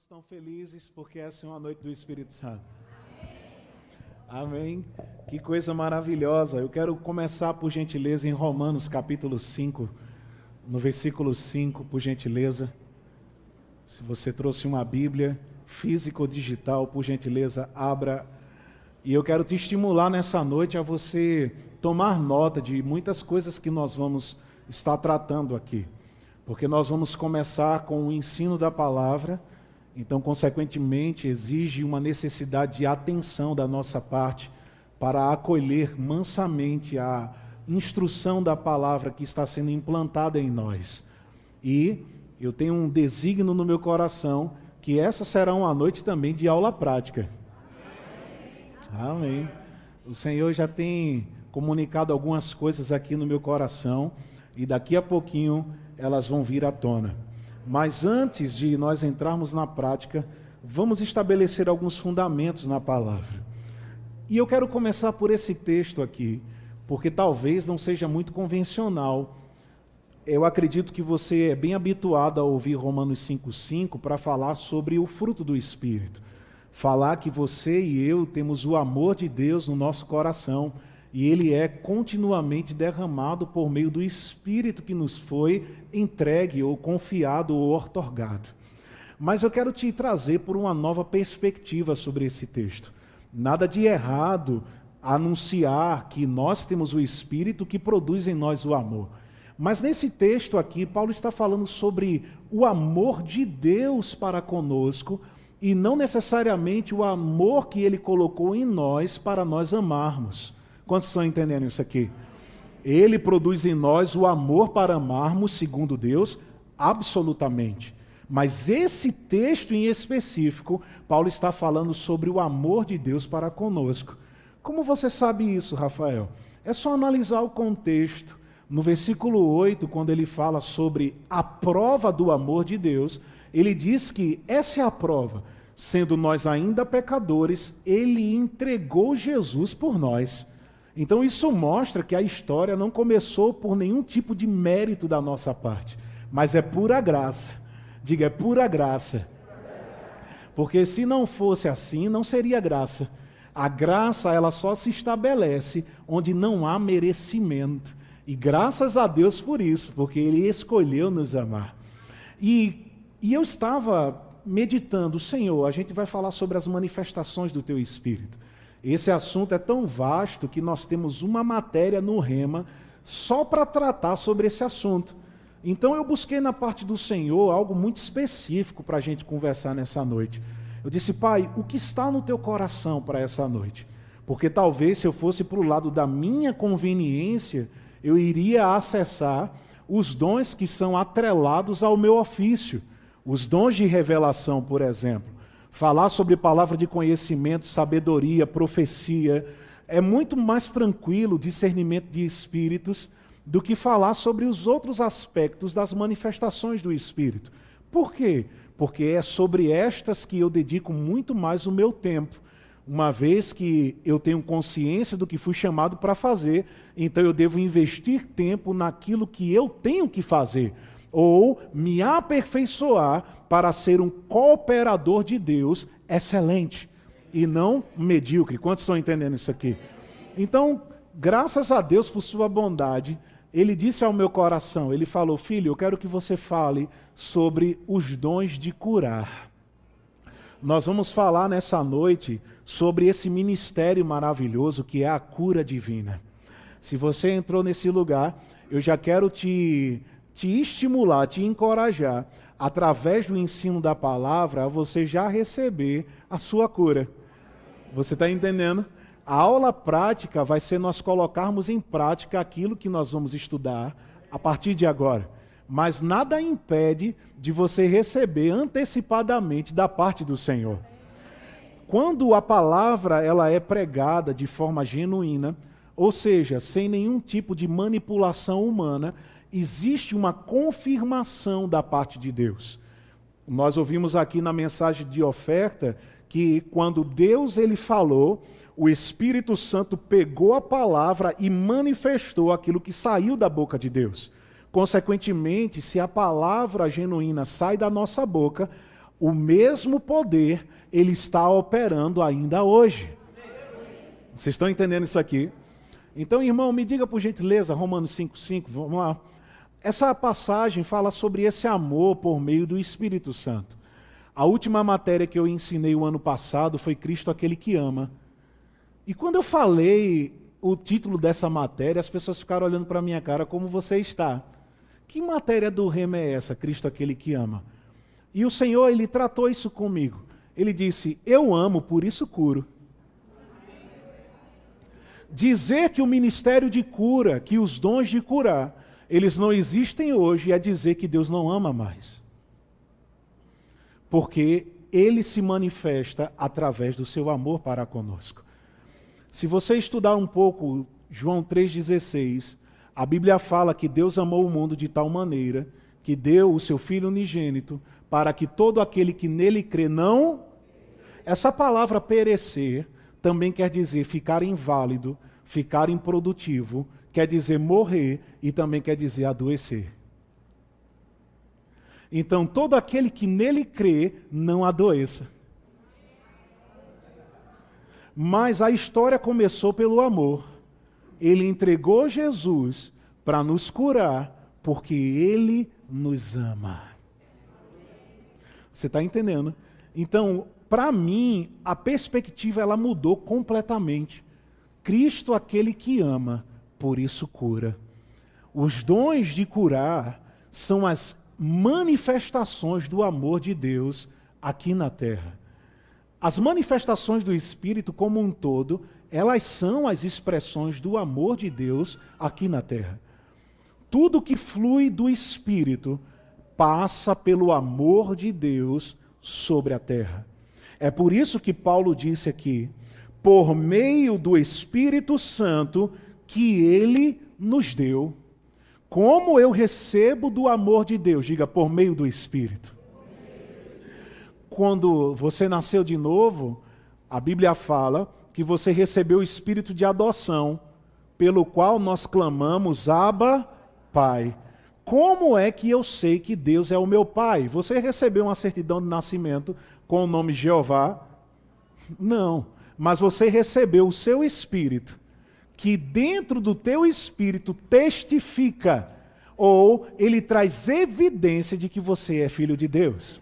Estão felizes porque essa é uma noite do Espírito Santo? Amém. Que coisa maravilhosa. Eu quero começar, por gentileza, em Romanos capítulo 5, no versículo 5, por gentileza. Se você trouxe uma Bíblia física ou digital, por gentileza, abra. E eu quero te estimular nessa noite a você tomar nota de muitas coisas que nós vamos estar tratando aqui. Porque nós vamos começar com o ensino da palavra então, consequentemente, exige uma necessidade de atenção da nossa parte para acolher mansamente a instrução da palavra que está sendo implantada em nós. E eu tenho um desígnio no meu coração que essa será uma noite também de aula prática. Amém. O Senhor já tem comunicado algumas coisas aqui no meu coração e daqui a pouquinho elas vão vir à tona. Mas antes de nós entrarmos na prática, vamos estabelecer alguns fundamentos na palavra. E eu quero começar por esse texto aqui, porque talvez não seja muito convencional. Eu acredito que você é bem habituado a ouvir Romanos 5,5 para falar sobre o fruto do Espírito. Falar que você e eu temos o amor de Deus no nosso coração e ele é continuamente derramado por meio do Espírito que nos foi entregue ou confiado ou otorgado. Mas eu quero te trazer por uma nova perspectiva sobre esse texto. Nada de errado anunciar que nós temos o Espírito que produz em nós o amor. Mas nesse texto aqui, Paulo está falando sobre o amor de Deus para conosco e não necessariamente o amor que ele colocou em nós para nós amarmos. Quantos estão entendendo isso aqui? Ele produz em nós o amor para amarmos segundo Deus, absolutamente. Mas esse texto em específico, Paulo está falando sobre o amor de Deus para conosco. Como você sabe isso, Rafael? É só analisar o contexto. No versículo 8, quando ele fala sobre a prova do amor de Deus, ele diz que essa é a prova. Sendo nós ainda pecadores, ele entregou Jesus por nós. Então isso mostra que a história não começou por nenhum tipo de mérito da nossa parte, mas é pura graça. Diga, é pura graça. Porque se não fosse assim, não seria graça. A graça, ela só se estabelece onde não há merecimento. E graças a Deus por isso, porque Ele escolheu nos amar. E, e eu estava meditando, Senhor, a gente vai falar sobre as manifestações do Teu Espírito. Esse assunto é tão vasto que nós temos uma matéria no Rema só para tratar sobre esse assunto. Então eu busquei na parte do Senhor algo muito específico para a gente conversar nessa noite. Eu disse, Pai, o que está no teu coração para essa noite? Porque talvez se eu fosse para o lado da minha conveniência, eu iria acessar os dons que são atrelados ao meu ofício. Os dons de revelação, por exemplo. Falar sobre palavra de conhecimento, sabedoria, profecia, é muito mais tranquilo discernimento de espíritos do que falar sobre os outros aspectos das manifestações do espírito. Por quê? Porque é sobre estas que eu dedico muito mais o meu tempo. Uma vez que eu tenho consciência do que fui chamado para fazer, então eu devo investir tempo naquilo que eu tenho que fazer ou me aperfeiçoar para ser um cooperador de Deus excelente e não medíocre. Quantos estão entendendo isso aqui? Então, graças a Deus por sua bondade, ele disse ao meu coração, ele falou: "Filho, eu quero que você fale sobre os dons de curar". Nós vamos falar nessa noite sobre esse ministério maravilhoso que é a cura divina. Se você entrou nesse lugar, eu já quero te te estimular, te encorajar, através do ensino da palavra, a você já receber a sua cura. Você está entendendo? A aula prática vai ser nós colocarmos em prática aquilo que nós vamos estudar a partir de agora. Mas nada impede de você receber antecipadamente da parte do Senhor. Quando a palavra ela é pregada de forma genuína, ou seja, sem nenhum tipo de manipulação humana, existe uma confirmação da parte de Deus. Nós ouvimos aqui na mensagem de oferta que quando Deus ele falou, o Espírito Santo pegou a palavra e manifestou aquilo que saiu da boca de Deus. Consequentemente, se a palavra genuína sai da nossa boca, o mesmo poder, ele está operando ainda hoje. Vocês estão entendendo isso aqui? Então, irmão, me diga por gentileza, Romanos 5,5, vamos lá. Essa passagem fala sobre esse amor por meio do Espírito Santo. A última matéria que eu ensinei o ano passado foi Cristo aquele que ama. E quando eu falei o título dessa matéria, as pessoas ficaram olhando para a minha cara como você está. Que matéria do rema é essa, Cristo aquele que ama? E o Senhor, ele tratou isso comigo. Ele disse: Eu amo, por isso curo. Dizer que o ministério de cura, que os dons de curar, eles não existem hoje, é dizer que Deus não ama mais. Porque ele se manifesta através do seu amor para conosco. Se você estudar um pouco João 3,16, a Bíblia fala que Deus amou o mundo de tal maneira que deu o seu Filho unigênito para que todo aquele que nele crê não. Essa palavra perecer também quer dizer ficar inválido, ficar improdutivo, quer dizer morrer e também quer dizer adoecer. Então, todo aquele que nele crê não adoeça. Mas a história começou pelo amor. Ele entregou Jesus para nos curar, porque ele nos ama. Você está entendendo? Então, para mim, a perspectiva ela mudou completamente. Cristo, aquele que ama, por isso cura. Os dons de curar são as manifestações do amor de Deus aqui na terra. As manifestações do Espírito como um todo, elas são as expressões do amor de Deus aqui na terra. Tudo que flui do Espírito passa pelo amor de Deus sobre a terra. É por isso que Paulo disse aqui: por meio do Espírito Santo que ele nos deu. Como eu recebo do amor de Deus? Diga, por meio do Espírito. Quando você nasceu de novo, a Bíblia fala que você recebeu o espírito de adoção, pelo qual nós clamamos, Abba, Pai. Como é que eu sei que Deus é o meu Pai? Você recebeu uma certidão de nascimento com o nome Jeová? Não, mas você recebeu o seu espírito que dentro do teu espírito testifica, ou ele traz evidência de que você é filho de Deus.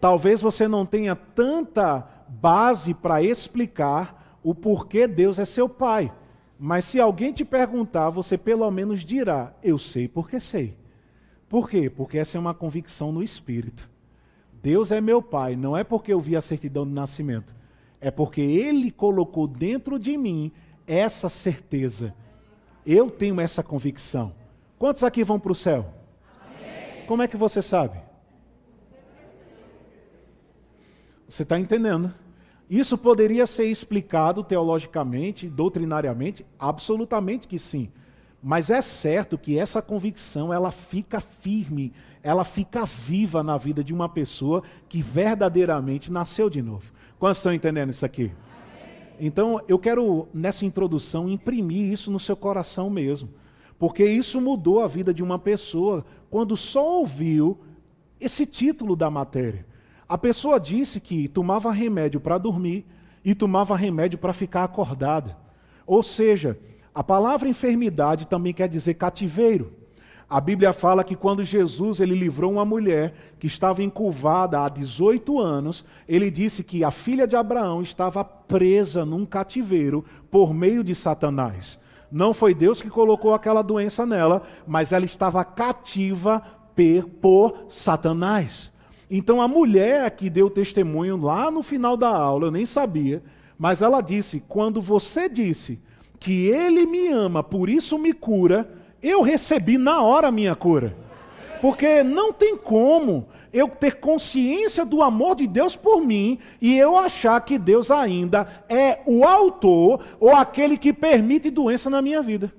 Talvez você não tenha tanta base para explicar o porquê Deus é seu pai. Mas se alguém te perguntar, você pelo menos dirá: Eu sei porque sei. Por quê? Porque essa é uma convicção no espírito. Deus é meu pai, não é porque eu vi a certidão de nascimento, é porque ele colocou dentro de mim essa certeza. Eu tenho essa convicção. Quantos aqui vão para o céu? Amém. Como é que você sabe? Você está entendendo? Isso poderia ser explicado teologicamente, doutrinariamente? Absolutamente que sim. Mas é certo que essa convicção ela fica firme, ela fica viva na vida de uma pessoa que verdadeiramente nasceu de novo. Quantos estão entendendo isso aqui? Então, eu quero, nessa introdução, imprimir isso no seu coração mesmo. Porque isso mudou a vida de uma pessoa quando só ouviu esse título da matéria. A pessoa disse que tomava remédio para dormir e tomava remédio para ficar acordada. Ou seja, a palavra enfermidade também quer dizer cativeiro. A Bíblia fala que quando Jesus ele livrou uma mulher que estava encurvada há 18 anos, ele disse que a filha de Abraão estava presa num cativeiro por meio de Satanás. Não foi Deus que colocou aquela doença nela, mas ela estava cativa por Satanás. Então a mulher que deu testemunho lá no final da aula, eu nem sabia, mas ela disse: quando você disse que ele me ama, por isso me cura, eu recebi na hora a minha cura. Porque não tem como eu ter consciência do amor de Deus por mim e eu achar que Deus ainda é o autor ou aquele que permite doença na minha vida.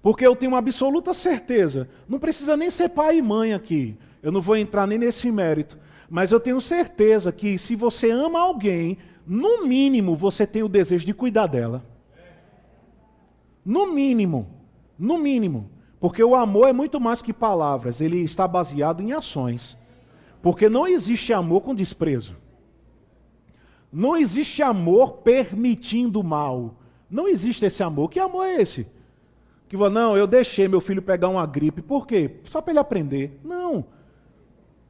Porque eu tenho absoluta certeza, não precisa nem ser pai e mãe aqui, eu não vou entrar nem nesse mérito, mas eu tenho certeza que se você ama alguém, no mínimo você tem o desejo de cuidar dela. No mínimo. No mínimo. Porque o amor é muito mais que palavras, ele está baseado em ações. Porque não existe amor com desprezo. Não existe amor permitindo mal. Não existe esse amor. Que amor é esse? Que não, eu deixei meu filho pegar uma gripe. Por quê? Só para ele aprender. Não.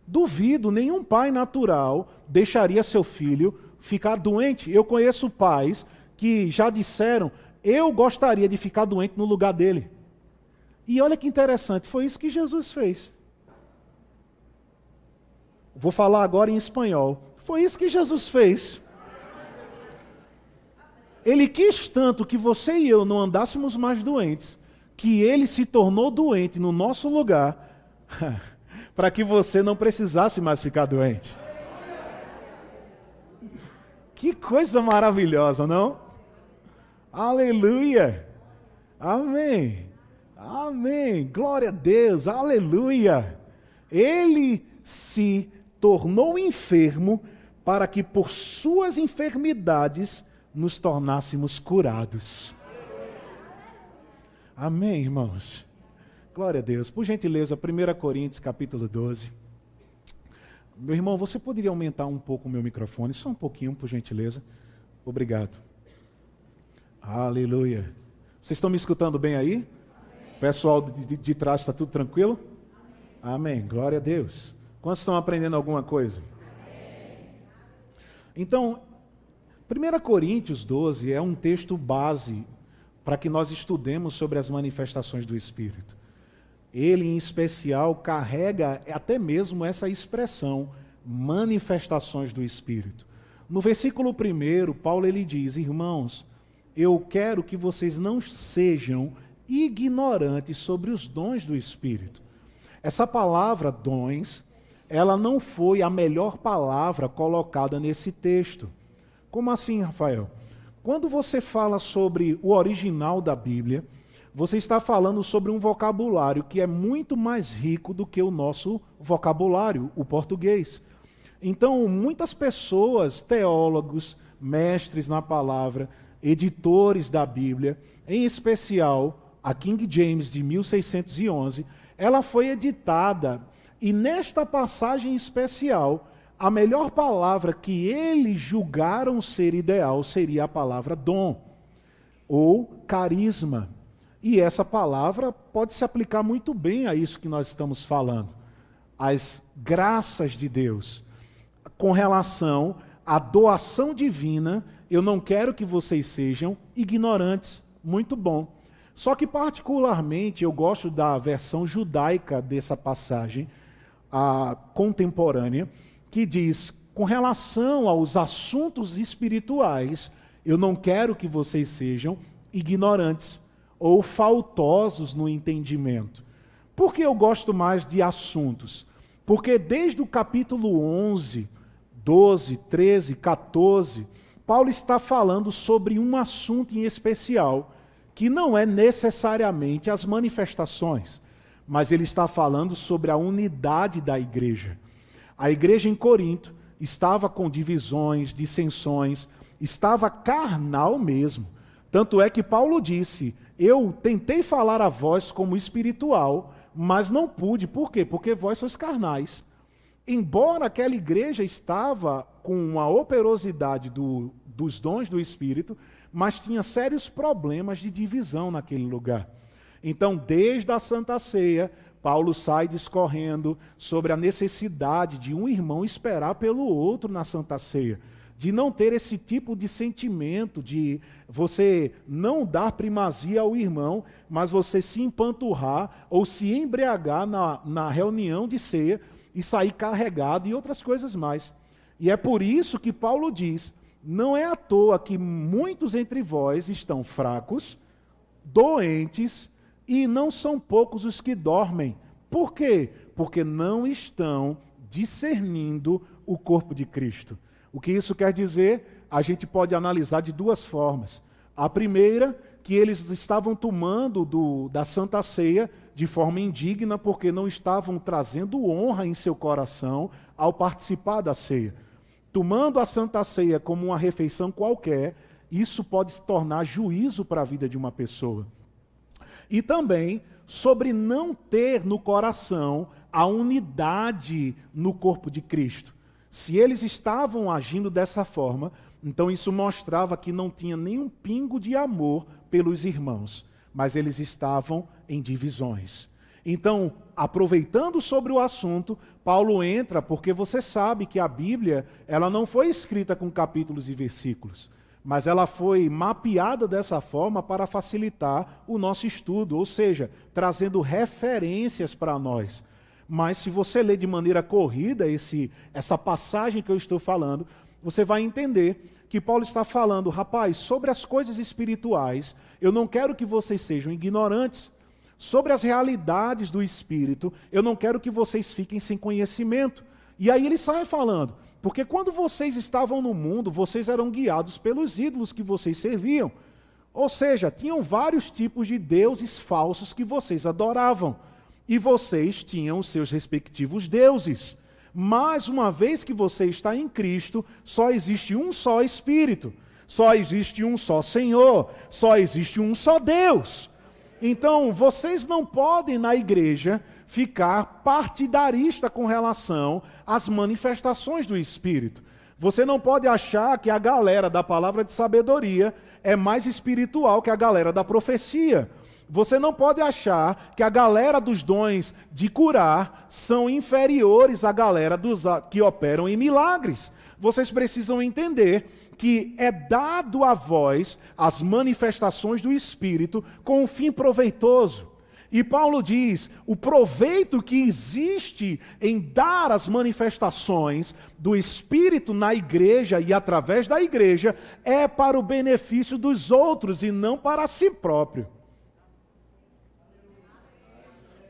Duvido, nenhum pai natural deixaria seu filho ficar doente. Eu conheço pais que já disseram: eu gostaria de ficar doente no lugar dele. E olha que interessante, foi isso que Jesus fez. Vou falar agora em espanhol. Foi isso que Jesus fez. Ele quis tanto que você e eu não andássemos mais doentes, que ele se tornou doente no nosso lugar, para que você não precisasse mais ficar doente. Que coisa maravilhosa, não? Aleluia! Amém! Amém! Glória a Deus! Aleluia! Ele se tornou enfermo para que por suas enfermidades nos tornássemos curados. Amém, irmãos? Glória a Deus. Por gentileza, 1 Coríntios capítulo 12. Meu irmão, você poderia aumentar um pouco o meu microfone? Só um pouquinho, por gentileza. Obrigado. Aleluia. Vocês estão me escutando bem aí? Pessoal de, de, de trás está tudo tranquilo? Amém. Amém. Glória a Deus. Quantos estão aprendendo alguma coisa? Amém. Então, 1 Coríntios 12 é um texto base para que nós estudemos sobre as manifestações do Espírito. Ele, em especial, carrega até mesmo essa expressão, manifestações do Espírito. No versículo 1, Paulo ele diz: Irmãos, eu quero que vocês não sejam ignorantes sobre os dons do Espírito. Essa palavra dons, ela não foi a melhor palavra colocada nesse texto. Como assim, Rafael? Quando você fala sobre o original da Bíblia, você está falando sobre um vocabulário que é muito mais rico do que o nosso vocabulário, o português. Então, muitas pessoas, teólogos, mestres na palavra, editores da Bíblia, em especial a King James de 1611, ela foi editada e nesta passagem especial a melhor palavra que eles julgaram ser ideal seria a palavra dom ou carisma. E essa palavra pode se aplicar muito bem a isso que nós estamos falando. As graças de Deus. Com relação à doação divina, eu não quero que vocês sejam ignorantes. Muito bom. Só que, particularmente, eu gosto da versão judaica dessa passagem, a contemporânea, que diz: com relação aos assuntos espirituais, eu não quero que vocês sejam ignorantes ou faltosos no entendimento. Por que eu gosto mais de assuntos? Porque desde o capítulo 11, 12, 13, 14, Paulo está falando sobre um assunto em especial, que não é necessariamente as manifestações, mas ele está falando sobre a unidade da igreja. A igreja em Corinto estava com divisões, dissensões, estava carnal mesmo. Tanto é que Paulo disse: Eu tentei falar a vós como espiritual, mas não pude. Por quê? Porque vós sois carnais. Embora aquela igreja estava com uma operosidade do, dos dons do Espírito, mas tinha sérios problemas de divisão naquele lugar. Então, desde a Santa Ceia, Paulo sai discorrendo sobre a necessidade de um irmão esperar pelo outro na Santa Ceia, de não ter esse tipo de sentimento de você não dar primazia ao irmão, mas você se empanturrar ou se embriagar na, na reunião de ceia e sair carregado e outras coisas mais. E é por isso que Paulo diz: não é à toa que muitos entre vós estão fracos, doentes, e não são poucos os que dormem. Por quê? Porque não estão discernindo o corpo de Cristo. O que isso quer dizer? A gente pode analisar de duas formas. A primeira, que eles estavam tomando do, da Santa Ceia de forma indigna, porque não estavam trazendo honra em seu coração ao participar da ceia. Tomando a Santa Ceia como uma refeição qualquer, isso pode se tornar juízo para a vida de uma pessoa. E também sobre não ter no coração a unidade no corpo de Cristo. Se eles estavam agindo dessa forma, então isso mostrava que não tinha nenhum pingo de amor pelos irmãos, mas eles estavam em divisões. Então, aproveitando sobre o assunto, Paulo entra porque você sabe que a Bíblia, ela não foi escrita com capítulos e versículos, mas ela foi mapeada dessa forma para facilitar o nosso estudo, ou seja, trazendo referências para nós. Mas se você ler de maneira corrida esse, essa passagem que eu estou falando, você vai entender que Paulo está falando, rapaz, sobre as coisas espirituais, eu não quero que vocês sejam ignorantes. Sobre as realidades do espírito, eu não quero que vocês fiquem sem conhecimento. E aí ele sai falando, porque quando vocês estavam no mundo, vocês eram guiados pelos ídolos que vocês serviam. Ou seja, tinham vários tipos de deuses falsos que vocês adoravam. E vocês tinham os seus respectivos deuses. Mas uma vez que você está em Cristo, só existe um só Espírito, só existe um só Senhor, só existe um só Deus. Então, vocês não podem na igreja ficar partidarista com relação às manifestações do Espírito. Você não pode achar que a galera da palavra de sabedoria é mais espiritual que a galera da profecia. Você não pode achar que a galera dos dons de curar são inferiores à galera dos, que operam em milagres. Vocês precisam entender que é dado a vós as manifestações do Espírito com um fim proveitoso. E Paulo diz: o proveito que existe em dar as manifestações do Espírito na igreja e através da igreja é para o benefício dos outros e não para si próprio.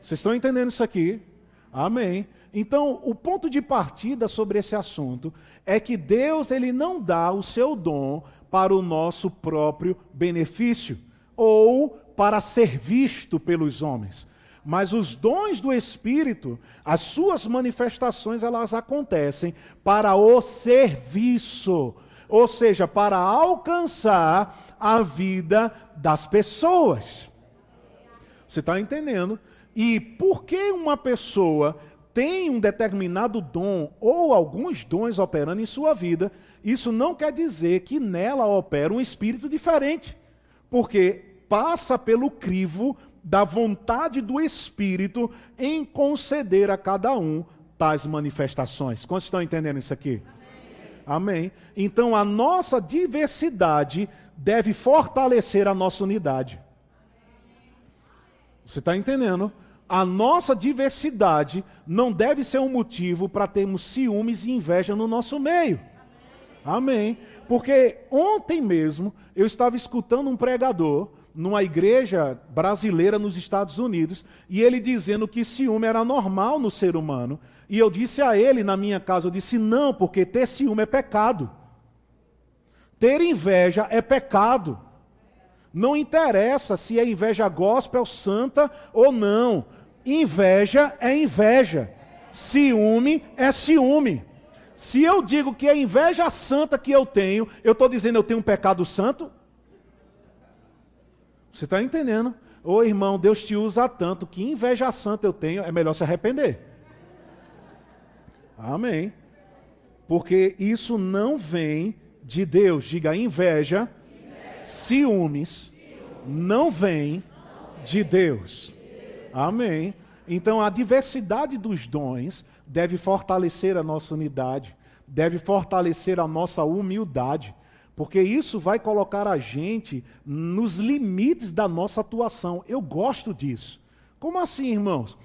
Vocês estão entendendo isso aqui? Amém. Então, o ponto de partida sobre esse assunto é que Deus ele não dá o seu dom para o nosso próprio benefício ou para ser visto pelos homens. Mas os dons do Espírito, as suas manifestações, elas acontecem para o serviço, ou seja, para alcançar a vida das pessoas. Você está entendendo? E por que uma pessoa tem um determinado dom ou alguns dons operando em sua vida, isso não quer dizer que nela opera um espírito diferente, porque passa pelo crivo da vontade do espírito em conceder a cada um tais manifestações. Quantos estão entendendo isso aqui? Amém. Amém. Então a nossa diversidade deve fortalecer a nossa unidade. Você está entendendo? A nossa diversidade não deve ser um motivo para termos ciúmes e inveja no nosso meio. Amém. Porque ontem mesmo eu estava escutando um pregador numa igreja brasileira nos Estados Unidos e ele dizendo que ciúme era normal no ser humano. E eu disse a ele na minha casa, eu disse: "Não, porque ter ciúme é pecado. Ter inveja é pecado. Não interessa se é inveja gospel, santa ou não. Inveja é inveja. Ciúme é ciúme. Se eu digo que é inveja santa que eu tenho, eu estou dizendo eu tenho um pecado santo? Você está entendendo? Ô irmão, Deus te usa tanto que inveja santa eu tenho, é melhor se arrepender. Amém. Porque isso não vem de Deus. Diga inveja. Ciúmes, não vem de Deus. Amém. Então a diversidade dos dons deve fortalecer a nossa unidade, deve fortalecer a nossa humildade, porque isso vai colocar a gente nos limites da nossa atuação. Eu gosto disso. Como assim, irmãos?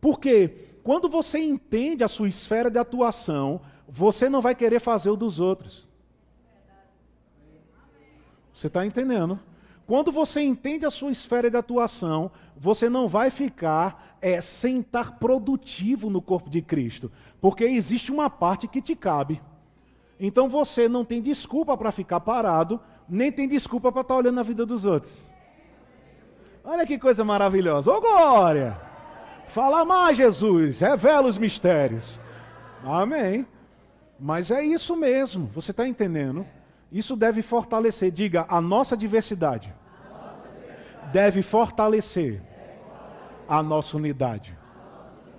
Porque quando você entende a sua esfera de atuação, você não vai querer fazer o dos outros. Você está entendendo? Quando você entende a sua esfera de atuação, você não vai ficar é, sem estar produtivo no corpo de Cristo, porque existe uma parte que te cabe. Então você não tem desculpa para ficar parado, nem tem desculpa para estar tá olhando a vida dos outros. Olha que coisa maravilhosa. Ô glória! Fala mais, Jesus, revela os mistérios. Amém. Mas é isso mesmo, você está entendendo? Isso deve fortalecer, diga, a nossa diversidade deve fortalecer a nossa unidade.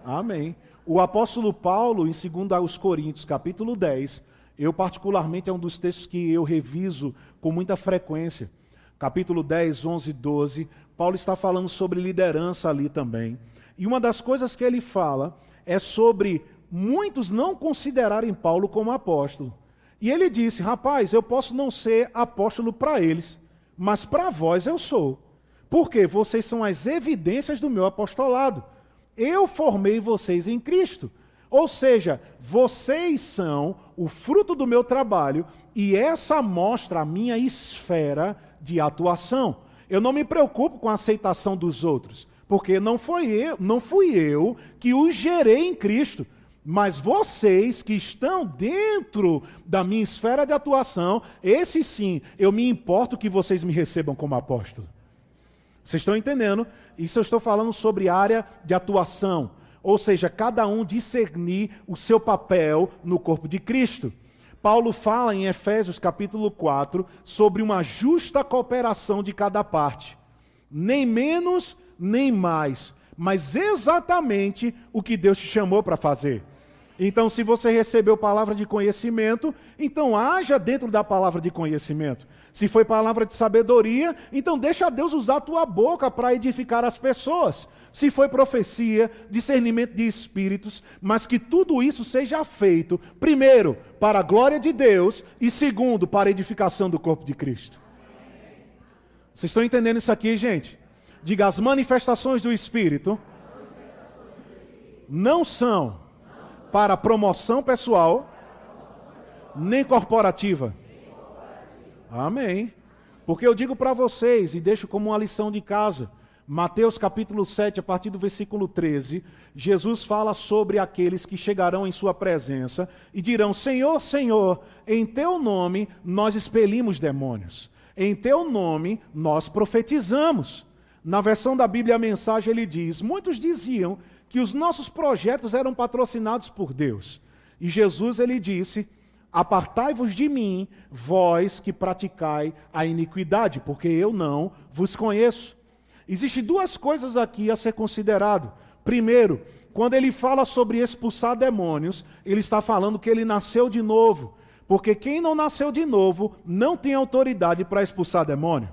Amém. O apóstolo Paulo, em 2 Coríntios, capítulo 10, eu particularmente é um dos textos que eu reviso com muita frequência. Capítulo 10, 11 e 12, Paulo está falando sobre liderança ali também. E uma das coisas que ele fala é sobre muitos não considerarem Paulo como apóstolo. E ele disse: Rapaz, eu posso não ser apóstolo para eles, mas para vós eu sou. Porque vocês são as evidências do meu apostolado. Eu formei vocês em Cristo. Ou seja, vocês são o fruto do meu trabalho e essa mostra a minha esfera de atuação. Eu não me preocupo com a aceitação dos outros, porque não foi eu, não fui eu que os gerei em Cristo. Mas vocês que estão dentro da minha esfera de atuação, esse sim, eu me importo que vocês me recebam como apóstolo. Vocês estão entendendo? Isso eu estou falando sobre área de atuação, ou seja, cada um discernir o seu papel no corpo de Cristo. Paulo fala em Efésios capítulo 4 sobre uma justa cooperação de cada parte, nem menos nem mais, mas exatamente o que Deus te chamou para fazer. Então, se você recebeu palavra de conhecimento, então haja dentro da palavra de conhecimento. Se foi palavra de sabedoria, então deixa Deus usar a tua boca para edificar as pessoas. Se foi profecia, discernimento de espíritos, mas que tudo isso seja feito, primeiro, para a glória de Deus e segundo, para a edificação do corpo de Cristo. Vocês estão entendendo isso aqui, gente? Diga, as manifestações do Espírito não são para promoção pessoal, nem corporativa. Amém. Porque eu digo para vocês, e deixo como uma lição de casa, Mateus capítulo 7, a partir do versículo 13, Jesus fala sobre aqueles que chegarão em sua presença e dirão: Senhor, Senhor, em teu nome nós expelimos demônios, em teu nome nós profetizamos. Na versão da Bíblia, a mensagem ele diz: Muitos diziam que os nossos projetos eram patrocinados por Deus. E Jesus ele disse: Apartai-vos de mim, vós que praticai a iniquidade, porque eu não vos conheço. Existem duas coisas aqui a ser considerado. Primeiro, quando ele fala sobre expulsar demônios, ele está falando que ele nasceu de novo. Porque quem não nasceu de novo não tem autoridade para expulsar demônio.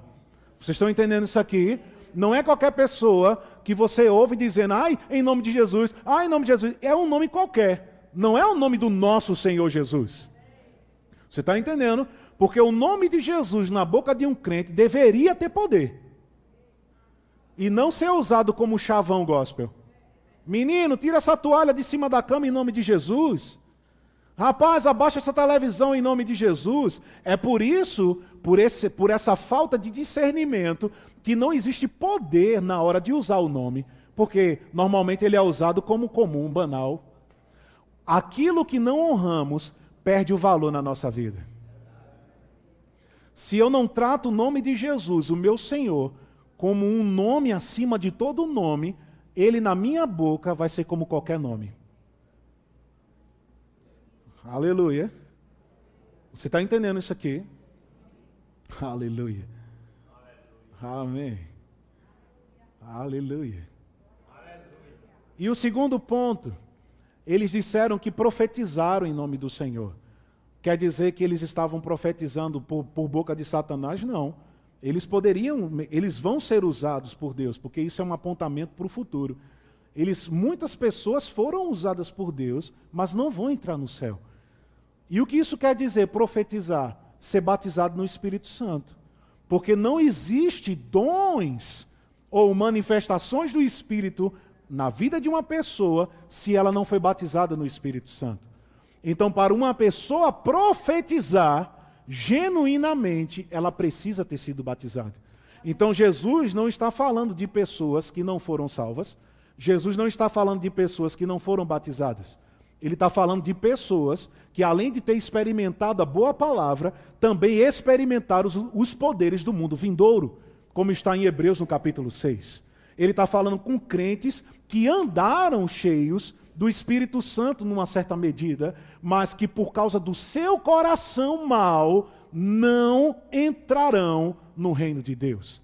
Vocês estão entendendo isso aqui? Não é qualquer pessoa que você ouve dizendo, ai, em nome de Jesus, ai, em nome de Jesus. É um nome qualquer. Não é o nome do nosso Senhor Jesus. Você está entendendo? Porque o nome de Jesus na boca de um crente deveria ter poder. E não ser usado como chavão gospel. Menino, tira essa toalha de cima da cama em nome de Jesus. Rapaz, abaixa essa televisão em nome de Jesus. É por isso, por, esse, por essa falta de discernimento, que não existe poder na hora de usar o nome, porque normalmente ele é usado como comum, banal. Aquilo que não honramos perde o valor na nossa vida. Se eu não trato o nome de Jesus, o meu Senhor, como um nome acima de todo nome, ele na minha boca vai ser como qualquer nome. Aleluia. Você está entendendo isso aqui? Aleluia. Amém. Aleluia. E o segundo ponto, eles disseram que profetizaram em nome do Senhor. Quer dizer que eles estavam profetizando por, por boca de Satanás? Não. Eles poderiam, eles vão ser usados por Deus, porque isso é um apontamento para o futuro. Eles, muitas pessoas foram usadas por Deus, mas não vão entrar no céu. E o que isso quer dizer? Profetizar, ser batizado no Espírito Santo. Porque não existe dons ou manifestações do Espírito na vida de uma pessoa se ela não foi batizada no Espírito Santo. Então, para uma pessoa profetizar genuinamente, ela precisa ter sido batizada. Então, Jesus não está falando de pessoas que não foram salvas, Jesus não está falando de pessoas que não foram batizadas. Ele está falando de pessoas que, além de ter experimentado a boa palavra, também experimentaram os, os poderes do mundo vindouro, como está em Hebreus no capítulo 6. Ele está falando com crentes que andaram cheios do Espírito Santo numa certa medida, mas que por causa do seu coração mau não entrarão no reino de Deus.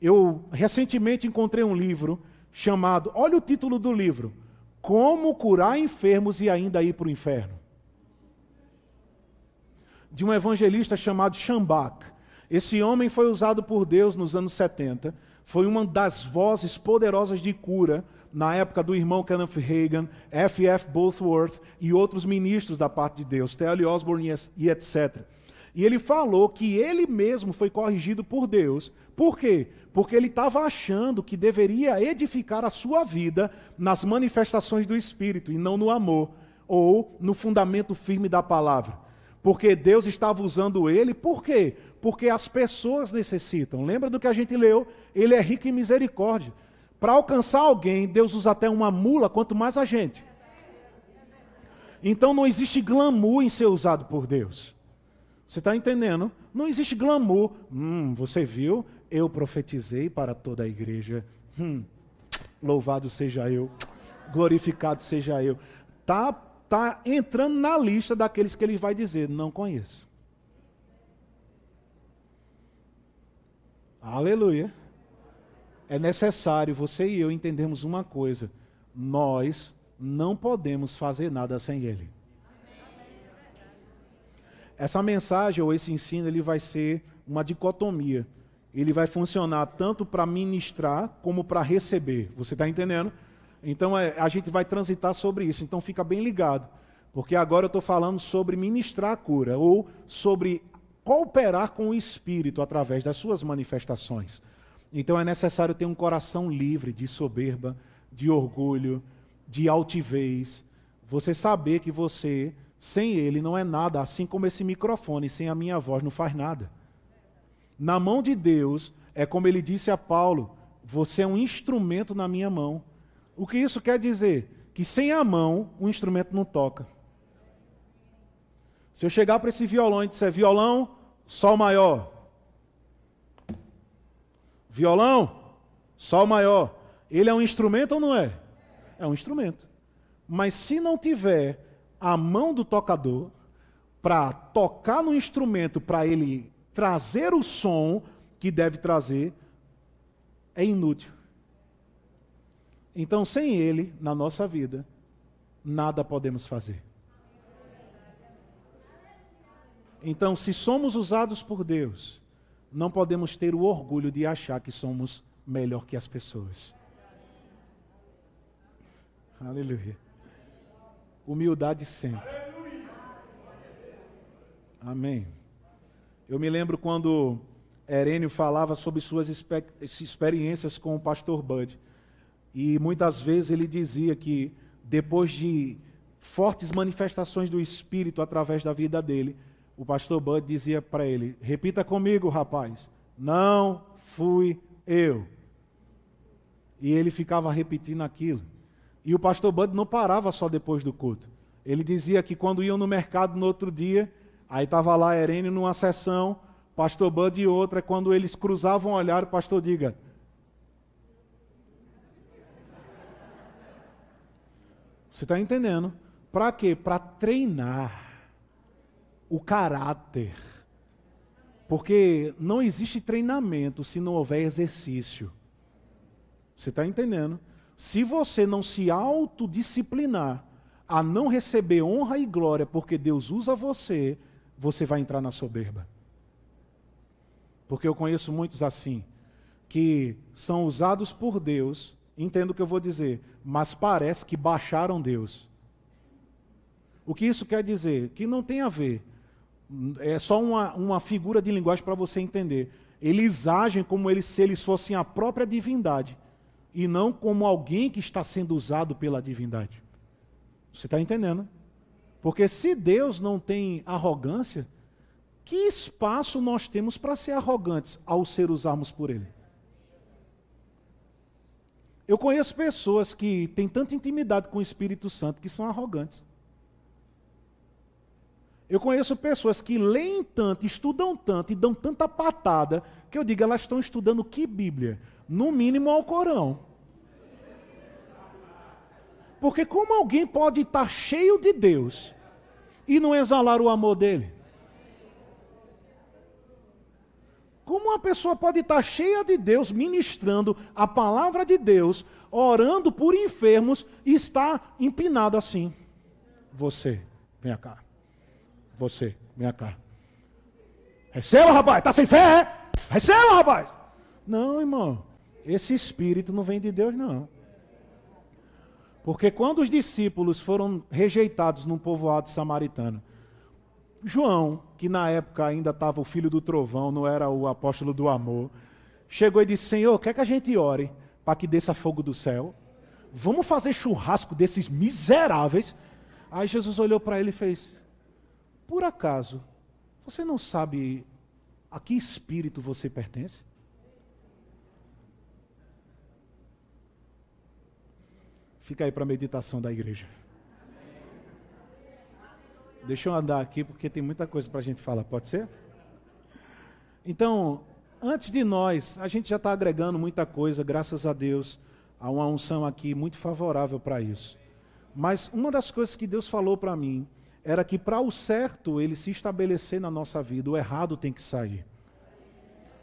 Eu recentemente encontrei um livro chamado, olha o título do livro: Como curar enfermos e ainda ir para o inferno. De um evangelista chamado Shambach. Esse homem foi usado por Deus nos anos 70, foi uma das vozes poderosas de cura na época do irmão Kenneth Reagan, F.F. Bosworth e outros ministros da parte de Deus, T.L. Osborne e etc. E ele falou que ele mesmo foi corrigido por Deus. Por quê? Porque ele estava achando que deveria edificar a sua vida nas manifestações do Espírito e não no amor ou no fundamento firme da palavra. Porque Deus estava usando ele, por quê? Porque as pessoas necessitam. Lembra do que a gente leu? Ele é rico em misericórdia. Para alcançar alguém, Deus usa até uma mula, quanto mais a gente. Então não existe glamour em ser usado por Deus. Você está entendendo? Não existe glamour. Hum, você viu? Eu profetizei para toda a igreja. Hum, louvado seja eu, glorificado seja eu. Tá, tá entrando na lista daqueles que ele vai dizer, não conheço. Aleluia é necessário você e eu entendermos uma coisa: nós não podemos fazer nada sem Ele. Essa mensagem ou esse ensino ele vai ser uma dicotomia. Ele vai funcionar tanto para ministrar como para receber. Você está entendendo? Então é, a gente vai transitar sobre isso. Então fica bem ligado, porque agora eu estou falando sobre ministrar a cura ou sobre cooperar com o Espírito através das suas manifestações. Então é necessário ter um coração livre de soberba, de orgulho, de altivez. Você saber que você, sem ele, não é nada, assim como esse microfone, sem a minha voz, não faz nada. Na mão de Deus, é como ele disse a Paulo: você é um instrumento na minha mão. O que isso quer dizer? Que sem a mão, o instrumento não toca. Se eu chegar para esse violão e disser violão, sol maior, Violão, sol maior. Ele é um instrumento ou não é? É um instrumento. Mas se não tiver a mão do tocador para tocar no instrumento, para ele trazer o som que deve trazer, é inútil. Então, sem ele, na nossa vida, nada podemos fazer. Então, se somos usados por Deus, não podemos ter o orgulho de achar que somos melhor que as pessoas. Aleluia. Humildade sempre. Amém. Eu me lembro quando Herênio falava sobre suas experiências com o pastor Bud. E muitas vezes ele dizia que depois de fortes manifestações do Espírito através da vida dele, o pastor Bud dizia para ele: repita comigo, rapaz, não fui eu. E ele ficava repetindo aquilo. E o pastor Bud não parava só depois do culto. Ele dizia que quando iam no mercado no outro dia, aí estava lá Herênio numa sessão, pastor Bud e outra, quando eles cruzavam o olhar, o pastor diga: Você está entendendo? Para quê? Para treinar o caráter. Porque não existe treinamento se não houver exercício. Você está entendendo? Se você não se autodisciplinar a não receber honra e glória porque Deus usa você, você vai entrar na soberba. Porque eu conheço muitos assim, que são usados por Deus, entendo o que eu vou dizer, mas parece que baixaram Deus. O que isso quer dizer? Que não tem a ver é só uma, uma figura de linguagem para você entender. Eles agem como eles, se eles fossem a própria divindade e não como alguém que está sendo usado pela divindade. Você está entendendo? Porque se Deus não tem arrogância, que espaço nós temos para ser arrogantes ao ser usados por Ele? Eu conheço pessoas que têm tanta intimidade com o Espírito Santo que são arrogantes. Eu conheço pessoas que leem tanto, estudam tanto e dão tanta patada, que eu digo, elas estão estudando que Bíblia? No mínimo ao Corão. Porque como alguém pode estar cheio de Deus e não exalar o amor dele? Como uma pessoa pode estar cheia de Deus, ministrando a palavra de Deus, orando por enfermos e estar empinado assim? Você, vem cá. Você, vem cá. Receba, rapaz, está sem fé, é? Receba, rapaz. Não, irmão, esse espírito não vem de Deus, não. Porque quando os discípulos foram rejeitados num povoado samaritano, João, que na época ainda estava o filho do trovão, não era o apóstolo do amor, chegou e disse: Senhor, quer que a gente ore para que desça fogo do céu? Vamos fazer churrasco desses miseráveis. Aí Jesus olhou para ele e fez: Por acaso, você não sabe a que espírito você pertence? Fica aí para a meditação da igreja. Deixa eu andar aqui porque tem muita coisa para a gente falar, pode ser? Então, antes de nós, a gente já está agregando muita coisa, graças a Deus, há uma unção aqui muito favorável para isso. Mas uma das coisas que Deus falou para mim era que para o certo ele se estabelecer na nossa vida, o errado tem que sair.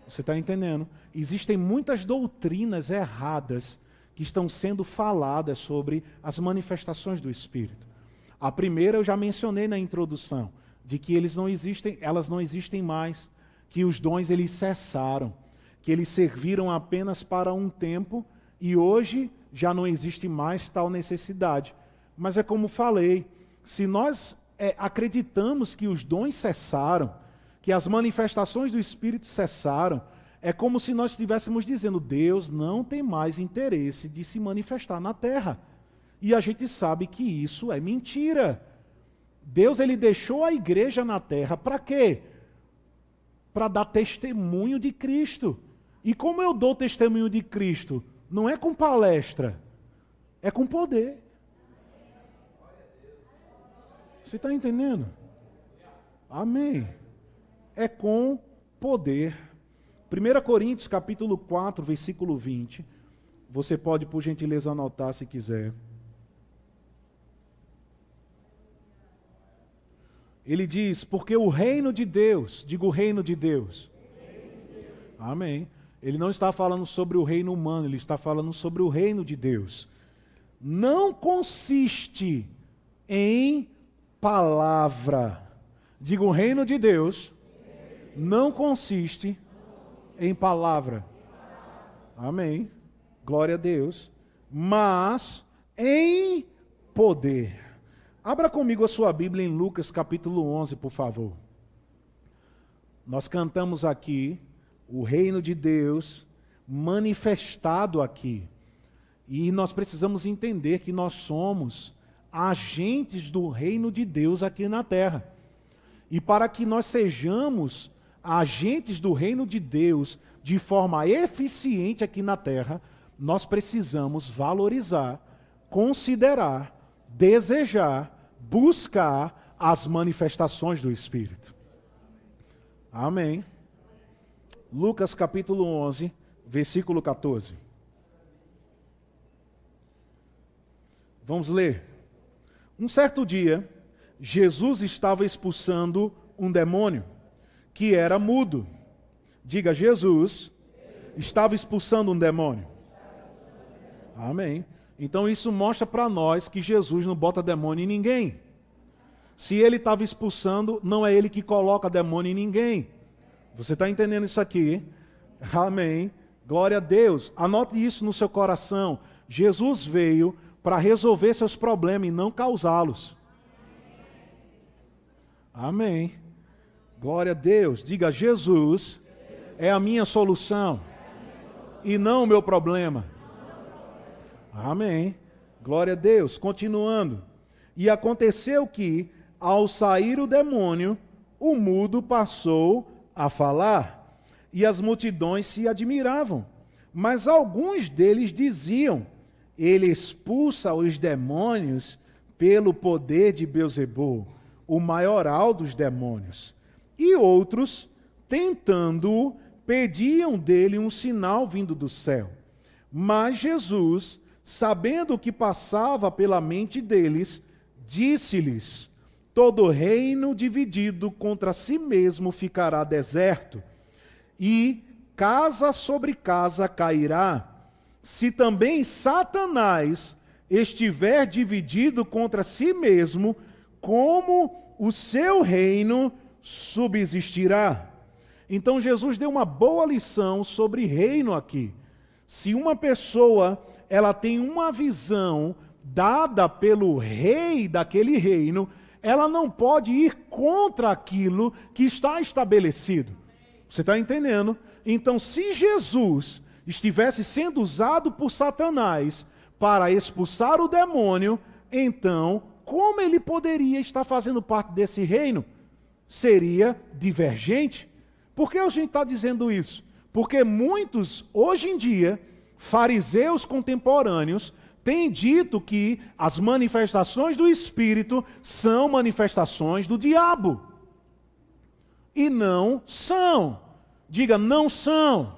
Você está entendendo? Existem muitas doutrinas erradas que estão sendo faladas sobre as manifestações do Espírito. A primeira eu já mencionei na introdução, de que eles não existem, elas não existem mais, que os dons eles cessaram, que eles serviram apenas para um tempo e hoje já não existe mais tal necessidade. Mas é como falei, se nós é, acreditamos que os dons cessaram, que as manifestações do Espírito cessaram, é como se nós estivéssemos dizendo: Deus não tem mais interesse de se manifestar na terra. E a gente sabe que isso é mentira. Deus ele deixou a igreja na terra para quê? Para dar testemunho de Cristo. E como eu dou testemunho de Cristo? Não é com palestra, é com poder. Você está entendendo? Amém. É com poder. 1 Coríntios capítulo 4, versículo 20. Você pode, por gentileza, anotar se quiser. Ele diz: Porque o reino de Deus, digo o reino de Deus. Amém. Ele não está falando sobre o reino humano, ele está falando sobre o reino de Deus. Não consiste em palavra. Digo, o reino de Deus não consiste em palavra. Amém. Glória a Deus. Mas em poder. Abra comigo a sua Bíblia em Lucas capítulo 11, por favor. Nós cantamos aqui o reino de Deus manifestado aqui. E nós precisamos entender que nós somos agentes do reino de Deus aqui na terra. E para que nós sejamos agentes do reino de Deus de forma eficiente aqui na terra, nós precisamos valorizar, considerar, desejar, buscar as manifestações do Espírito. Amém. Lucas capítulo 11, versículo 14. Vamos ler. Um certo dia, Jesus estava expulsando um demônio que era mudo. Diga, Jesus estava expulsando um demônio. Amém. Então isso mostra para nós que Jesus não bota demônio em ninguém. Se ele estava expulsando, não é ele que coloca demônio em ninguém. Você está entendendo isso aqui? Amém. Glória a Deus. Anote isso no seu coração. Jesus veio para resolver seus problemas e não causá-los. Amém. Glória a Deus. Diga: Jesus é a minha solução e não o meu problema. Amém. Glória a Deus. Continuando. E aconteceu que, ao sair o demônio, o mudo passou a falar, e as multidões se admiravam. Mas alguns deles diziam: Ele expulsa os demônios pelo poder de Beuzebu, o maioral dos demônios. E outros, tentando-o, pediam dele um sinal vindo do céu. Mas Jesus, sabendo o que passava pela mente deles, disse-lhes: Todo reino dividido contra si mesmo ficará deserto, e casa sobre casa cairá. Se também Satanás estiver dividido contra si mesmo, como o seu reino subsistirá? Então Jesus deu uma boa lição sobre reino aqui. Se uma pessoa ela tem uma visão dada pelo rei daquele reino, ela não pode ir contra aquilo que está estabelecido. Você está entendendo? Então, se Jesus estivesse sendo usado por Satanás para expulsar o demônio, então, como ele poderia estar fazendo parte desse reino? Seria divergente. Por que a gente está dizendo isso? Porque muitos, hoje em dia, fariseus contemporâneos, têm dito que as manifestações do Espírito são manifestações do diabo. E não são. Diga, não são.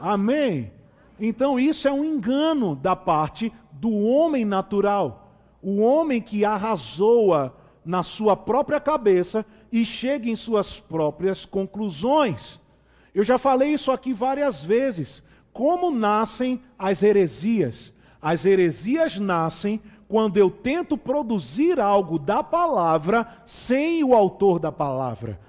Amém? Então isso é um engano da parte do homem natural. O homem que arrasoa na sua própria cabeça e chega em suas próprias conclusões. Eu já falei isso aqui várias vezes. Como nascem as heresias? As heresias nascem quando eu tento produzir algo da palavra sem o autor da palavra.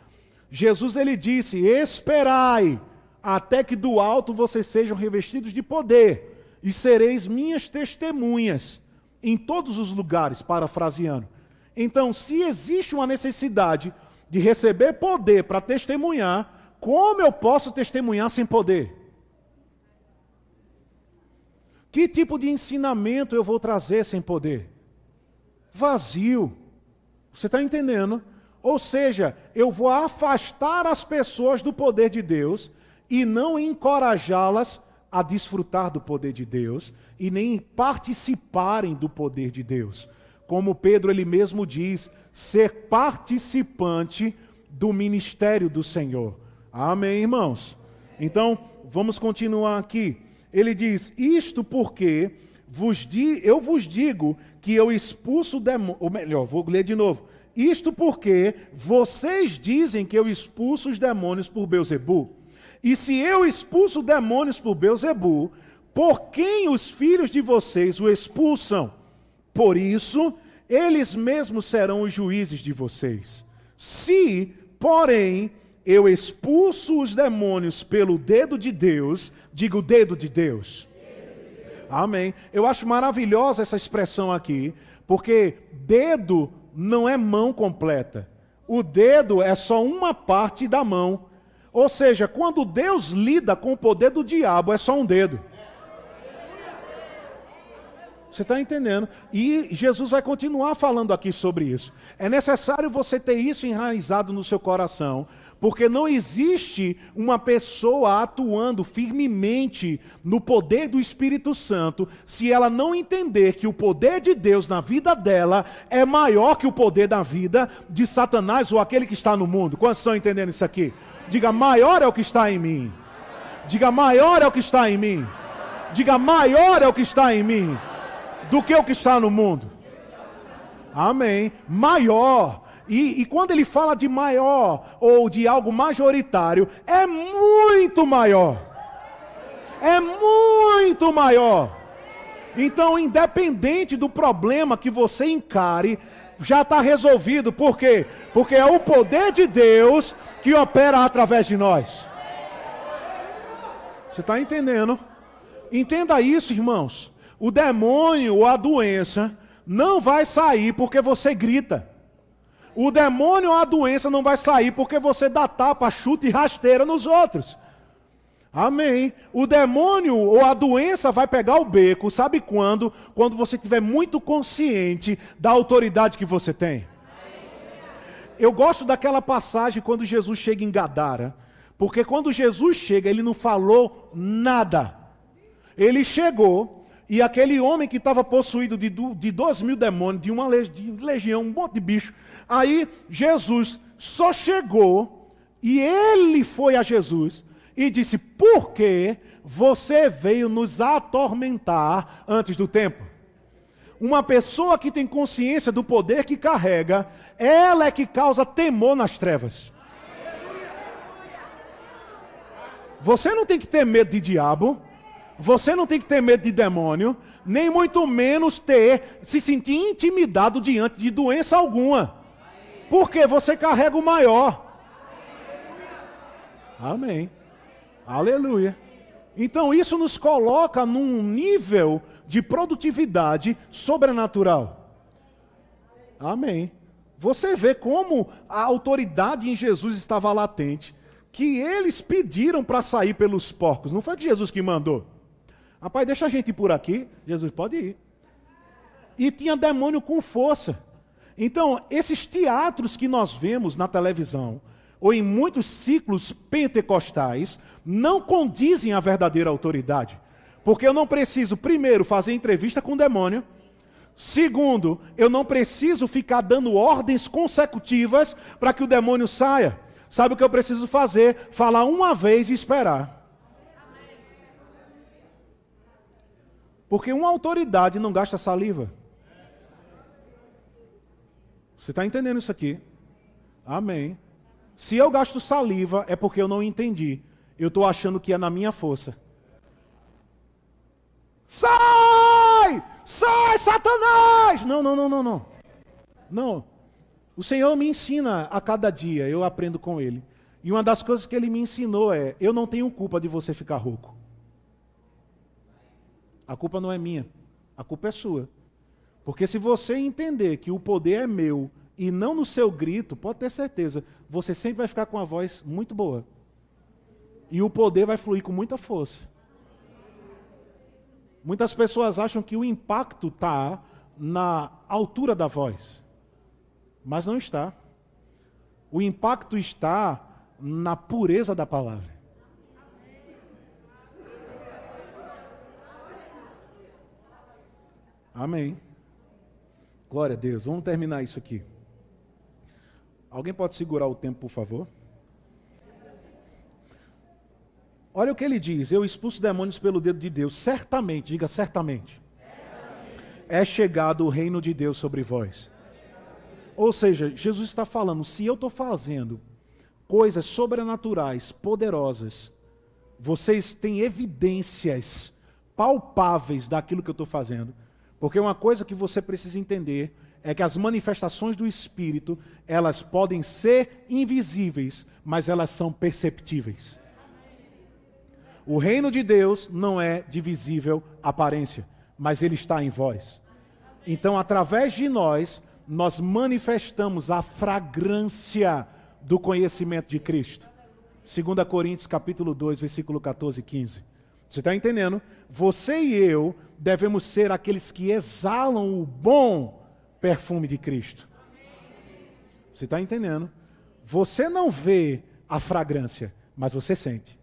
Jesus ele disse: "Esperai até que do alto vocês sejam revestidos de poder, e sereis minhas testemunhas em todos os lugares", parafraseando. Então, se existe uma necessidade de receber poder para testemunhar, como eu posso testemunhar sem poder? Que tipo de ensinamento eu vou trazer sem poder? Vazio. Você está entendendo? Ou seja, eu vou afastar as pessoas do poder de Deus e não encorajá-las a desfrutar do poder de Deus e nem participarem do poder de Deus. Como Pedro ele mesmo diz, ser participante do ministério do Senhor. Amém, irmãos. Então, vamos continuar aqui. Ele diz: "Isto porque vos di, eu vos digo que eu expulso demônios, ou melhor, vou ler de novo. Isto porque vocês dizem que eu expulso os demônios por Beuzebu. E se eu expulso demônios por Beuzebu, por quem os filhos de vocês o expulsam? Por isso, eles mesmos serão os juízes de vocês. Se, porém, eu expulso os demônios pelo dedo de Deus, digo dedo de Deus. Amém. Eu acho maravilhosa essa expressão aqui, porque dedo não é mão completa. O dedo é só uma parte da mão. Ou seja, quando Deus lida com o poder do diabo, é só um dedo. Você está entendendo? E Jesus vai continuar falando aqui sobre isso. É necessário você ter isso enraizado no seu coração, porque não existe uma pessoa atuando firmemente no poder do Espírito Santo se ela não entender que o poder de Deus na vida dela é maior que o poder da vida de Satanás ou aquele que está no mundo. Quantos estão entendendo isso aqui? Diga, maior é o que está em mim. Diga, maior é o que está em mim. Diga, maior é o que está em mim do que o que está no mundo. Amém. Maior. E, e, quando ele fala de maior ou de algo majoritário, é muito maior. É muito maior. Então, independente do problema que você encare, já está resolvido. Por quê? Porque é o poder de Deus que opera através de nós. Você está entendendo? Entenda isso, irmãos. O demônio ou a doença não vai sair porque você grita. O demônio ou a doença não vai sair porque você dá tapa, chuta e rasteira nos outros. Amém. O demônio ou a doença vai pegar o beco, sabe quando? Quando você estiver muito consciente da autoridade que você tem. Eu gosto daquela passagem quando Jesus chega em Gadara, porque quando Jesus chega, ele não falou nada. Ele chegou e aquele homem que estava possuído de, de dois mil demônios, de uma legião, um monte de bicho, Aí Jesus só chegou e ele foi a Jesus e disse: Por que você veio nos atormentar antes do tempo? Uma pessoa que tem consciência do poder que carrega, ela é que causa temor nas trevas. Você não tem que ter medo de diabo, você não tem que ter medo de demônio, nem muito menos ter se sentir intimidado diante de doença alguma. Porque você carrega o maior. Amém. Aleluia. Então isso nos coloca num nível de produtividade sobrenatural. Amém. Você vê como a autoridade em Jesus estava latente, que eles pediram para sair pelos porcos. Não foi Jesus que mandou. Rapaz, deixa a gente ir por aqui. Jesus pode ir. E tinha demônio com força. Então, esses teatros que nós vemos na televisão, ou em muitos ciclos pentecostais, não condizem à verdadeira autoridade. Porque eu não preciso, primeiro, fazer entrevista com o demônio. Segundo, eu não preciso ficar dando ordens consecutivas para que o demônio saia. Sabe o que eu preciso fazer? Falar uma vez e esperar. Porque uma autoridade não gasta saliva. Você está entendendo isso aqui? Amém. Se eu gasto saliva, é porque eu não entendi. Eu estou achando que é na minha força. Sai! Sai, Satanás! Não, não, não, não, não. Não. O Senhor me ensina a cada dia, eu aprendo com Ele. E uma das coisas que Ele me ensinou é: eu não tenho culpa de você ficar rouco. A culpa não é minha, a culpa é sua. Porque se você entender que o poder é meu e não no seu grito, pode ter certeza, você sempre vai ficar com uma voz muito boa. E o poder vai fluir com muita força. Muitas pessoas acham que o impacto está na altura da voz, mas não está. O impacto está na pureza da palavra. Amém. Glória a Deus. Vamos terminar isso aqui. Alguém pode segurar o tempo, por favor? Olha o que ele diz: Eu expulso demônios pelo dedo de Deus. Certamente, diga certamente. certamente. É chegado o reino de Deus sobre vós. Ou seja, Jesus está falando: se eu estou fazendo coisas sobrenaturais, poderosas, vocês têm evidências palpáveis daquilo que eu estou fazendo. Porque uma coisa que você precisa entender é que as manifestações do Espírito, elas podem ser invisíveis, mas elas são perceptíveis. O reino de Deus não é de visível aparência, mas ele está em vós. Então, através de nós, nós manifestamos a fragrância do conhecimento de Cristo. 2 Coríntios capítulo 2, versículo 14 e 15. Você está entendendo? Você e eu devemos ser aqueles que exalam o bom perfume de Cristo. Você está entendendo? Você não vê a fragrância, mas você sente.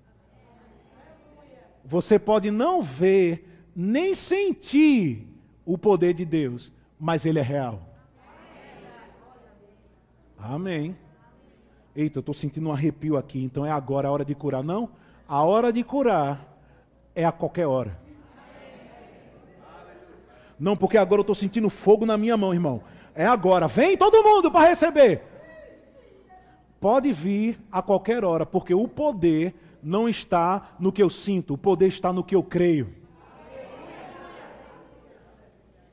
Você pode não ver nem sentir o poder de Deus, mas ele é real. Amém. Eita, eu estou sentindo um arrepio aqui, então é agora a hora de curar. Não, a hora de curar é a qualquer hora. Não, porque agora eu estou sentindo fogo na minha mão, irmão. É agora. Vem todo mundo para receber. Pode vir a qualquer hora, porque o poder não está no que eu sinto, o poder está no que eu creio.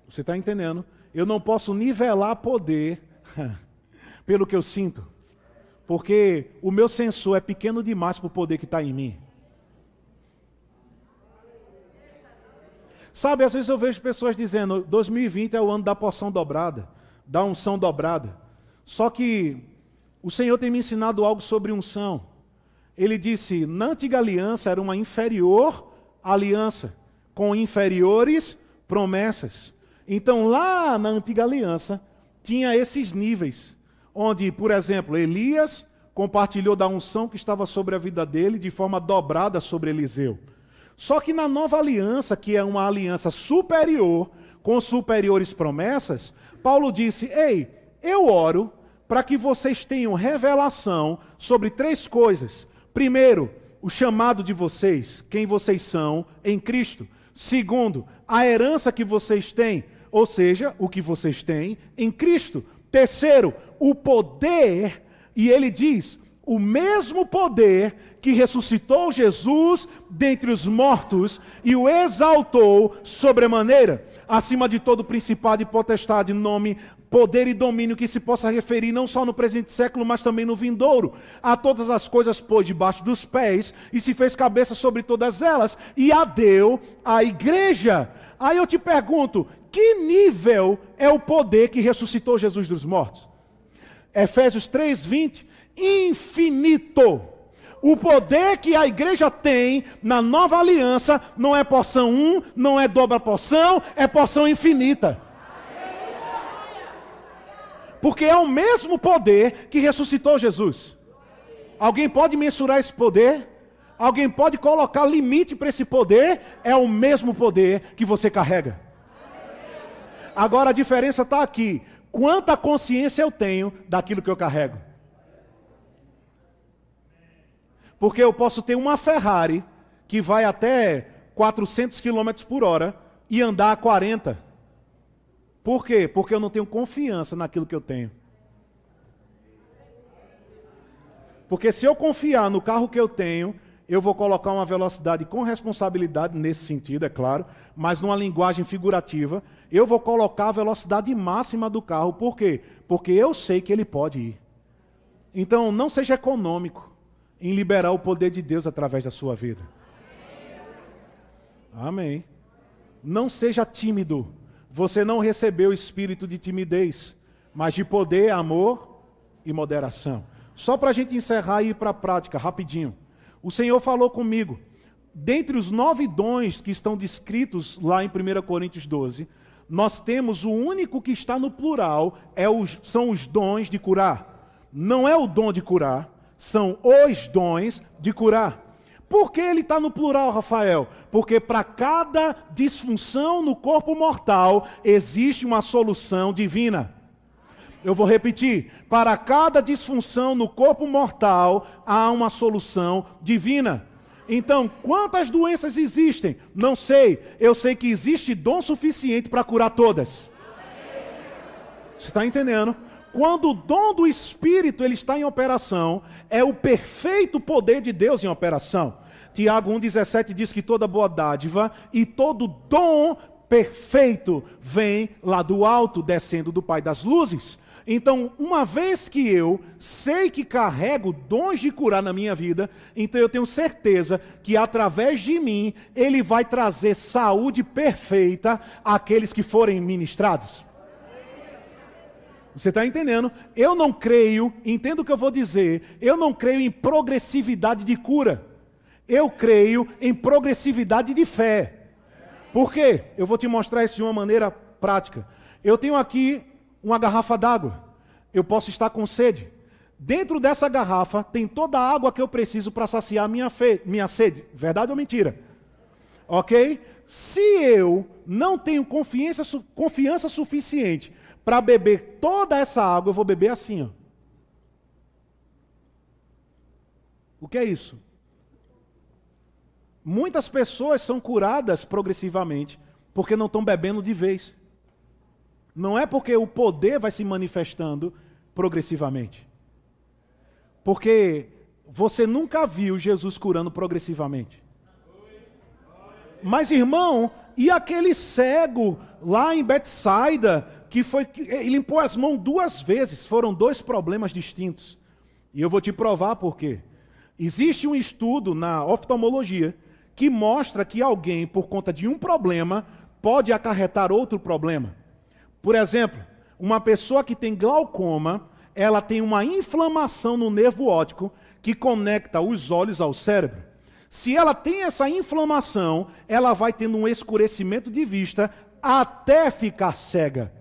Você está entendendo? Eu não posso nivelar poder pelo que eu sinto, porque o meu sensor é pequeno demais para o poder que está em mim. Sabe, às vezes eu vejo pessoas dizendo: 2020 é o ano da porção dobrada, da unção dobrada. Só que o Senhor tem me ensinado algo sobre unção. Ele disse: na antiga aliança era uma inferior aliança, com inferiores promessas. Então, lá na antiga aliança, tinha esses níveis, onde, por exemplo, Elias compartilhou da unção que estava sobre a vida dele de forma dobrada sobre Eliseu. Só que na nova aliança, que é uma aliança superior, com superiores promessas, Paulo disse: Ei, eu oro para que vocês tenham revelação sobre três coisas. Primeiro, o chamado de vocês, quem vocês são em Cristo. Segundo, a herança que vocês têm, ou seja, o que vocês têm em Cristo. Terceiro, o poder, e ele diz: o mesmo poder que ressuscitou Jesus dentre os mortos e o exaltou sobremaneira, acima de todo principado e potestade, nome, poder e domínio que se possa referir não só no presente século, mas também no vindouro. A todas as coisas pôs debaixo dos pés e se fez cabeça sobre todas elas e a deu à igreja. Aí eu te pergunto, que nível é o poder que ressuscitou Jesus dos mortos? Efésios 3:20 infinito. O poder que a igreja tem na nova aliança não é porção 1, não é dobra porção, é porção infinita. Porque é o mesmo poder que ressuscitou Jesus. Alguém pode mensurar esse poder? Alguém pode colocar limite para esse poder? É o mesmo poder que você carrega. Agora a diferença está aqui. Quanta consciência eu tenho daquilo que eu carrego? Porque eu posso ter uma Ferrari que vai até 400 km por hora e andar a 40. Por quê? Porque eu não tenho confiança naquilo que eu tenho. Porque se eu confiar no carro que eu tenho, eu vou colocar uma velocidade com responsabilidade, nesse sentido, é claro, mas numa linguagem figurativa, eu vou colocar a velocidade máxima do carro. Por quê? Porque eu sei que ele pode ir. Então, não seja econômico em liberar o poder de Deus através da sua vida. Amém. Não seja tímido. Você não recebeu o espírito de timidez, mas de poder, amor e moderação. Só para a gente encerrar e ir para a prática, rapidinho. O Senhor falou comigo. Dentre os nove dons que estão descritos lá em 1 Coríntios 12, nós temos o único que está no plural, é os, são os dons de curar. Não é o dom de curar, são os dons de curar. Por que ele está no plural, Rafael? Porque para cada disfunção no corpo mortal existe uma solução divina. Eu vou repetir: para cada disfunção no corpo mortal há uma solução divina. Então, quantas doenças existem? Não sei. Eu sei que existe dom suficiente para curar todas. Você está entendendo? Quando o dom do Espírito ele está em operação, é o perfeito poder de Deus em operação. Tiago 1,17 diz que toda boa dádiva e todo dom perfeito vem lá do alto, descendo do Pai das luzes. Então, uma vez que eu sei que carrego dons de curar na minha vida, então eu tenho certeza que através de mim ele vai trazer saúde perfeita àqueles que forem ministrados. Você está entendendo? Eu não creio, entenda o que eu vou dizer, eu não creio em progressividade de cura. Eu creio em progressividade de fé. Por quê? Eu vou te mostrar isso de uma maneira prática. Eu tenho aqui uma garrafa d'água. Eu posso estar com sede. Dentro dessa garrafa tem toda a água que eu preciso para saciar minha, fe... minha sede. Verdade ou mentira? Ok? Se eu não tenho confiança, confiança suficiente para beber toda essa água, eu vou beber assim. Ó. O que é isso? Muitas pessoas são curadas progressivamente porque não estão bebendo de vez. Não é porque o poder vai se manifestando progressivamente. Porque você nunca viu Jesus curando progressivamente. Mas irmão, e aquele cego lá em Betsaida que foi ele limpou as mãos duas vezes, foram dois problemas distintos. E eu vou te provar por quê. Existe um estudo na oftalmologia que mostra que alguém, por conta de um problema, pode acarretar outro problema. Por exemplo, uma pessoa que tem glaucoma, ela tem uma inflamação no nervo óptico que conecta os olhos ao cérebro. Se ela tem essa inflamação, ela vai tendo um escurecimento de vista até ficar cega.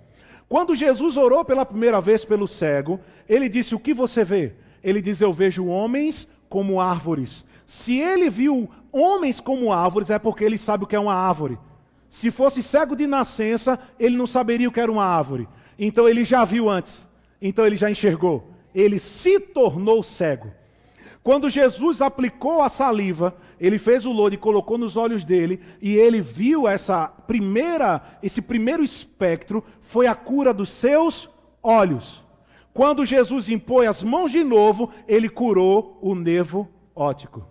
Quando Jesus orou pela primeira vez pelo cego, ele disse: O que você vê? Ele diz: Eu vejo homens como árvores. Se ele viu homens como árvores, é porque ele sabe o que é uma árvore. Se fosse cego de nascença, ele não saberia o que era uma árvore. Então ele já viu antes. Então ele já enxergou. Ele se tornou cego. Quando Jesus aplicou a saliva, ele fez o lodo e colocou nos olhos dele, e ele viu essa primeira, esse primeiro espectro foi a cura dos seus olhos. Quando Jesus impõe as mãos de novo, ele curou o nervo óptico.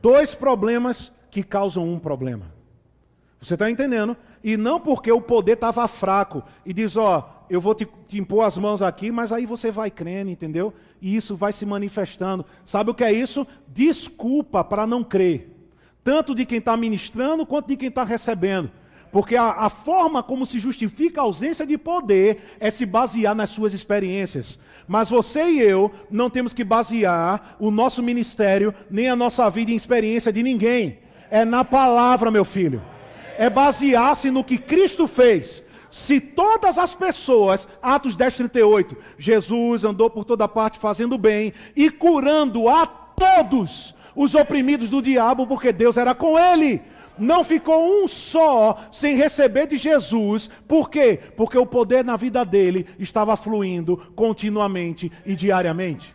Dois problemas que causam um problema. Você está entendendo? E não porque o poder estava fraco e diz: Ó, eu vou te, te, impor as mãos aqui, mas aí você vai crendo, entendeu? E isso vai se manifestando. Sabe o que é isso? Desculpa para não crer. Tanto de quem está ministrando quanto de quem está recebendo. Porque a, a, forma como se justifica a ausência de poder é se basear nas suas experiências. Mas você e eu não temos que basear o nosso ministério nem a nossa vida em experiência de ninguém. É na palavra, meu filho. É basear-se no que Cristo fez. Se todas as pessoas, Atos 10, 38, Jesus andou por toda parte fazendo bem e curando a todos os oprimidos do diabo, porque Deus era com ele não ficou um só sem receber de Jesus. Por quê? Porque o poder na vida dele estava fluindo continuamente e diariamente.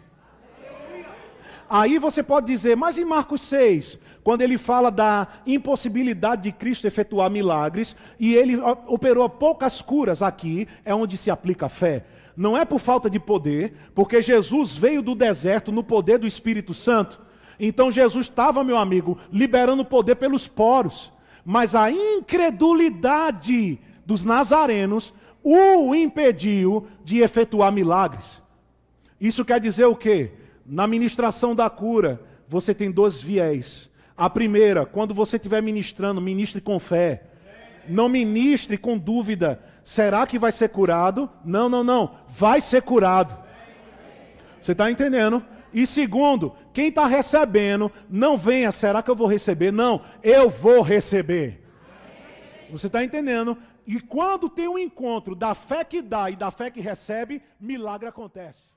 Aí você pode dizer, mas em Marcos 6, quando ele fala da impossibilidade de Cristo efetuar milagres, e ele operou poucas curas aqui, é onde se aplica a fé. Não é por falta de poder, porque Jesus veio do deserto no poder do Espírito Santo. Então Jesus estava, meu amigo, liberando poder pelos poros. Mas a incredulidade dos nazarenos o impediu de efetuar milagres. Isso quer dizer o quê? Na ministração da cura, você tem dois viés. A primeira, quando você estiver ministrando, ministre com fé. Não ministre com dúvida. Será que vai ser curado? Não, não, não. Vai ser curado. Você está entendendo? E segundo, quem está recebendo, não venha, será que eu vou receber? Não, eu vou receber. Você está entendendo? E quando tem um encontro da fé que dá e da fé que recebe, milagre acontece.